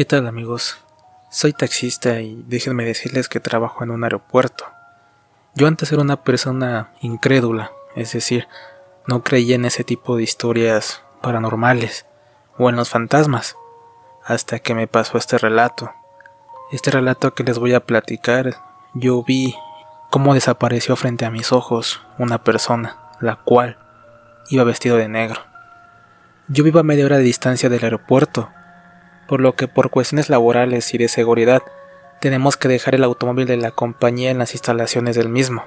¿Qué tal amigos? Soy taxista y déjenme decirles que trabajo en un aeropuerto. Yo antes era una persona incrédula, es decir, no creía en ese tipo de historias paranormales o en los fantasmas, hasta que me pasó este relato. Este relato que les voy a platicar, yo vi cómo desapareció frente a mis ojos una persona, la cual iba vestido de negro. Yo vivo a media hora de distancia del aeropuerto, por lo que por cuestiones laborales y de seguridad tenemos que dejar el automóvil de la compañía en las instalaciones del mismo.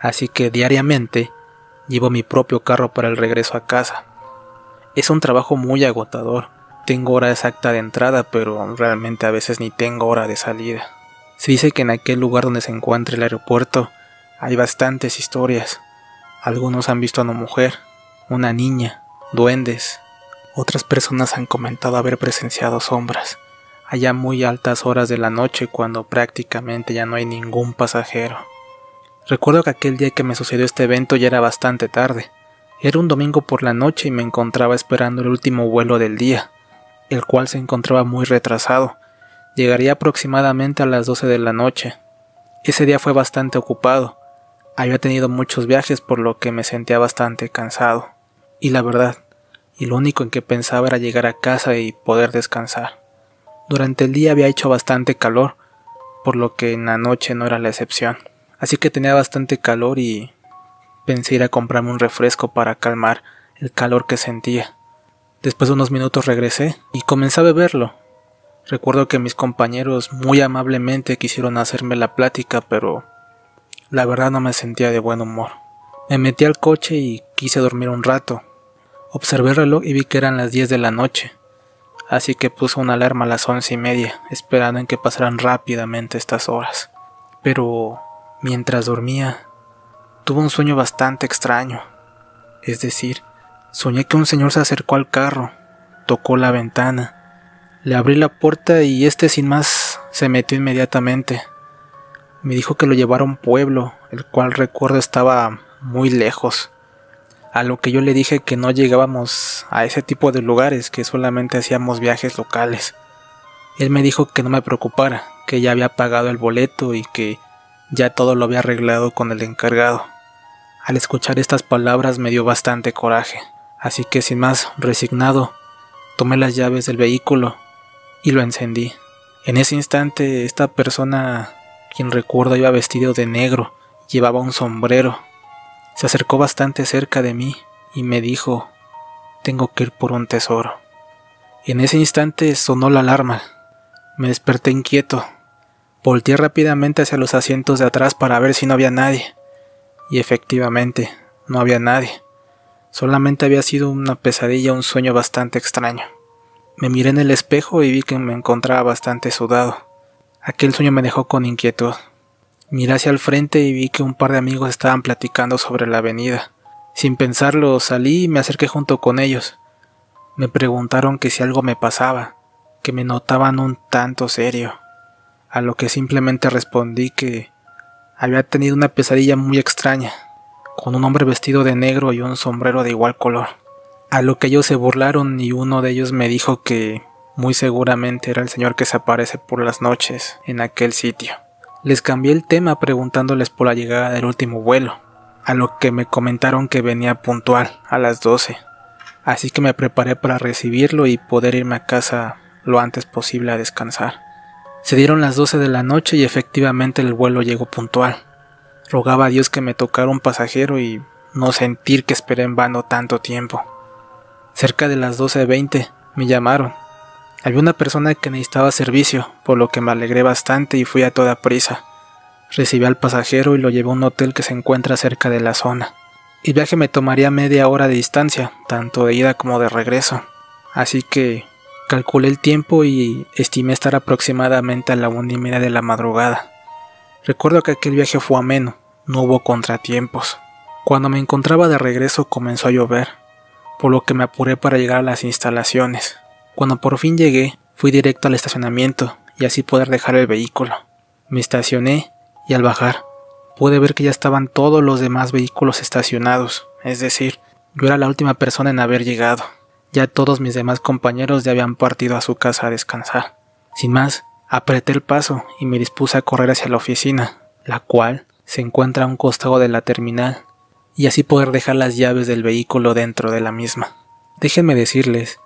Así que diariamente llevo mi propio carro para el regreso a casa. Es un trabajo muy agotador. Tengo hora exacta de entrada, pero realmente a veces ni tengo hora de salida. Se dice que en aquel lugar donde se encuentra el aeropuerto hay bastantes historias. Algunos han visto a una mujer, una niña, duendes, otras personas han comentado haber presenciado sombras, allá muy altas horas de la noche cuando prácticamente ya no hay ningún pasajero. Recuerdo que aquel día que me sucedió este evento ya era bastante tarde. Era un domingo por la noche y me encontraba esperando el último vuelo del día, el cual se encontraba muy retrasado. Llegaría aproximadamente a las 12 de la noche. Ese día fue bastante ocupado. Había tenido muchos viajes por lo que me sentía bastante cansado. Y la verdad, y lo único en que pensaba era llegar a casa y poder descansar. Durante el día había hecho bastante calor, por lo que en la noche no era la excepción. Así que tenía bastante calor y pensé ir a comprarme un refresco para calmar el calor que sentía. Después de unos minutos regresé y comencé a beberlo. Recuerdo que mis compañeros muy amablemente quisieron hacerme la plática, pero la verdad no me sentía de buen humor. Me metí al coche y quise dormir un rato, Observé el reloj y vi que eran las 10 de la noche, así que puse una alarma a las once y media, esperando en que pasaran rápidamente estas horas. Pero mientras dormía, tuve un sueño bastante extraño. Es decir, soñé que un señor se acercó al carro, tocó la ventana, le abrí la puerta y este sin más se metió inmediatamente. Me dijo que lo llevara a un pueblo, el cual recuerdo estaba muy lejos a lo que yo le dije que no llegábamos a ese tipo de lugares, que solamente hacíamos viajes locales. Él me dijo que no me preocupara, que ya había pagado el boleto y que ya todo lo había arreglado con el encargado. Al escuchar estas palabras me dio bastante coraje, así que sin más resignado, tomé las llaves del vehículo y lo encendí. En ese instante esta persona, quien recuerdo iba vestido de negro, llevaba un sombrero se acercó bastante cerca de mí y me dijo, tengo que ir por un tesoro. En ese instante sonó la alarma. Me desperté inquieto. Volteé rápidamente hacia los asientos de atrás para ver si no había nadie. Y efectivamente, no había nadie. Solamente había sido una pesadilla, un sueño bastante extraño. Me miré en el espejo y vi que me encontraba bastante sudado. Aquel sueño me dejó con inquietud. Miré hacia el frente y vi que un par de amigos estaban platicando sobre la avenida. Sin pensarlo salí y me acerqué junto con ellos. Me preguntaron que si algo me pasaba, que me notaban un tanto serio, a lo que simplemente respondí que había tenido una pesadilla muy extraña, con un hombre vestido de negro y un sombrero de igual color. A lo que ellos se burlaron y uno de ellos me dijo que muy seguramente era el señor que se aparece por las noches en aquel sitio. Les cambié el tema preguntándoles por la llegada del último vuelo, a lo que me comentaron que venía puntual a las 12, así que me preparé para recibirlo y poder irme a casa lo antes posible a descansar. Se dieron las 12 de la noche y efectivamente el vuelo llegó puntual. Rogaba a Dios que me tocara un pasajero y no sentir que esperé en vano tanto tiempo. Cerca de las 12.20 me llamaron había una persona que necesitaba servicio, por lo que me alegré bastante y fui a toda prisa. Recibí al pasajero y lo llevé a un hotel que se encuentra cerca de la zona. El viaje me tomaría media hora de distancia, tanto de ida como de regreso. Así que calculé el tiempo y estimé estar aproximadamente a la una y media de la madrugada. Recuerdo que aquel viaje fue ameno, no hubo contratiempos. Cuando me encontraba de regreso comenzó a llover, por lo que me apuré para llegar a las instalaciones. Cuando por fin llegué, fui directo al estacionamiento y así poder dejar el vehículo. Me estacioné y al bajar pude ver que ya estaban todos los demás vehículos estacionados, es decir, yo era la última persona en haber llegado. Ya todos mis demás compañeros ya habían partido a su casa a descansar. Sin más, apreté el paso y me dispuse a correr hacia la oficina, la cual se encuentra a un costado de la terminal, y así poder dejar las llaves del vehículo dentro de la misma. Déjenme decirles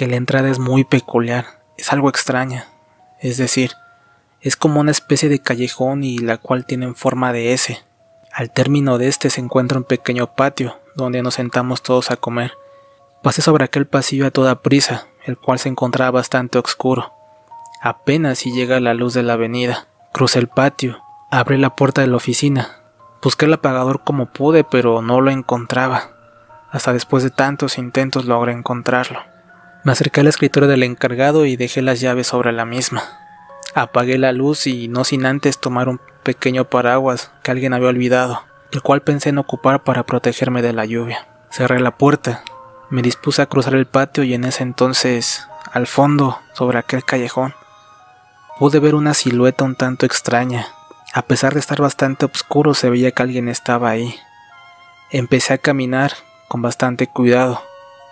que la entrada es muy peculiar, es algo extraña, es decir, es como una especie de callejón y la cual tiene forma de S. Al término de este se encuentra un pequeño patio donde nos sentamos todos a comer. Pasé sobre aquel pasillo a toda prisa, el cual se encontraba bastante oscuro. Apenas si llega la luz de la avenida. Crucé el patio, abrí la puerta de la oficina. Busqué el apagador como pude, pero no lo encontraba. Hasta después de tantos intentos logré encontrarlo. Me acerqué al escritorio del encargado y dejé las llaves sobre la misma. Apagué la luz y no sin antes tomar un pequeño paraguas que alguien había olvidado, el cual pensé en ocupar para protegerme de la lluvia. Cerré la puerta, me dispuse a cruzar el patio y en ese entonces, al fondo, sobre aquel callejón, pude ver una silueta un tanto extraña. A pesar de estar bastante oscuro, se veía que alguien estaba ahí. Empecé a caminar con bastante cuidado,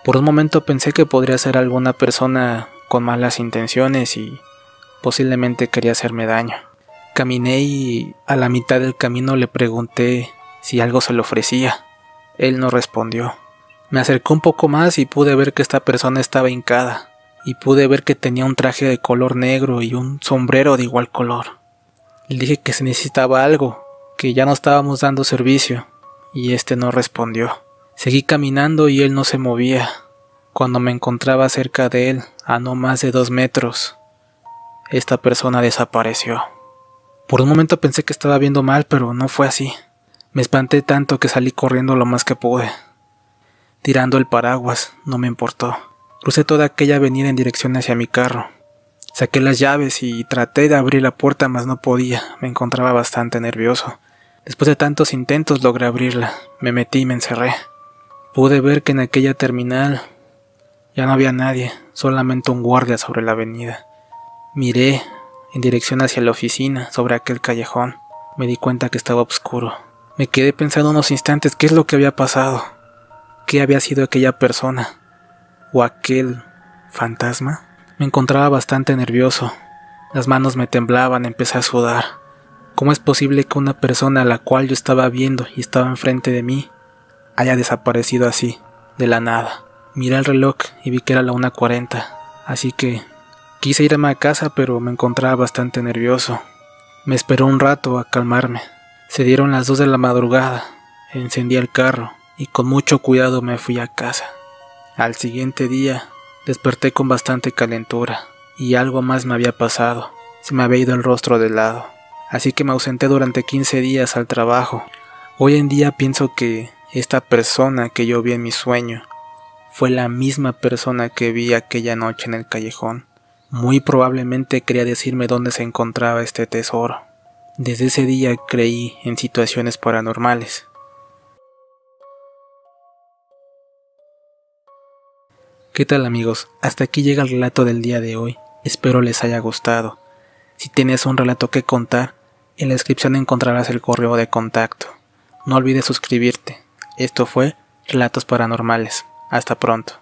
por un momento pensé que podría ser alguna persona con malas intenciones y posiblemente quería hacerme daño. Caminé y a la mitad del camino le pregunté si algo se le ofrecía. Él no respondió. Me acercó un poco más y pude ver que esta persona estaba hincada, y pude ver que tenía un traje de color negro y un sombrero de igual color. Le dije que se necesitaba algo, que ya no estábamos dando servicio, y este no respondió. Seguí caminando y él no se movía. Cuando me encontraba cerca de él, a no más de dos metros, esta persona desapareció. Por un momento pensé que estaba viendo mal, pero no fue así. Me espanté tanto que salí corriendo lo más que pude. Tirando el paraguas, no me importó. Crucé toda aquella avenida en dirección hacia mi carro. Saqué las llaves y traté de abrir la puerta, mas no podía. Me encontraba bastante nervioso. Después de tantos intentos logré abrirla. Me metí y me encerré. Pude ver que en aquella terminal ya no había nadie, solamente un guardia sobre la avenida. Miré en dirección hacia la oficina, sobre aquel callejón. Me di cuenta que estaba oscuro. Me quedé pensando unos instantes qué es lo que había pasado. ¿Qué había sido aquella persona? ¿O aquel fantasma? Me encontraba bastante nervioso. Las manos me temblaban, empecé a sudar. ¿Cómo es posible que una persona a la cual yo estaba viendo y estaba enfrente de mí haya desaparecido así, de la nada. Miré el reloj y vi que era la 1.40, así que quise irme a casa pero me encontraba bastante nervioso. Me esperó un rato a calmarme. Se dieron las 2 de la madrugada, encendí el carro y con mucho cuidado me fui a casa. Al siguiente día desperté con bastante calentura y algo más me había pasado. Se me había ido el rostro de lado. Así que me ausenté durante 15 días al trabajo. Hoy en día pienso que esta persona que yo vi en mi sueño fue la misma persona que vi aquella noche en el callejón. Muy probablemente quería decirme dónde se encontraba este tesoro. Desde ese día creí en situaciones paranormales. ¿Qué tal amigos? Hasta aquí llega el relato del día de hoy. Espero les haya gustado. Si tienes un relato que contar, en la descripción encontrarás el correo de contacto. No olvides suscribirte. Esto fue Relatos Paranormales. Hasta pronto.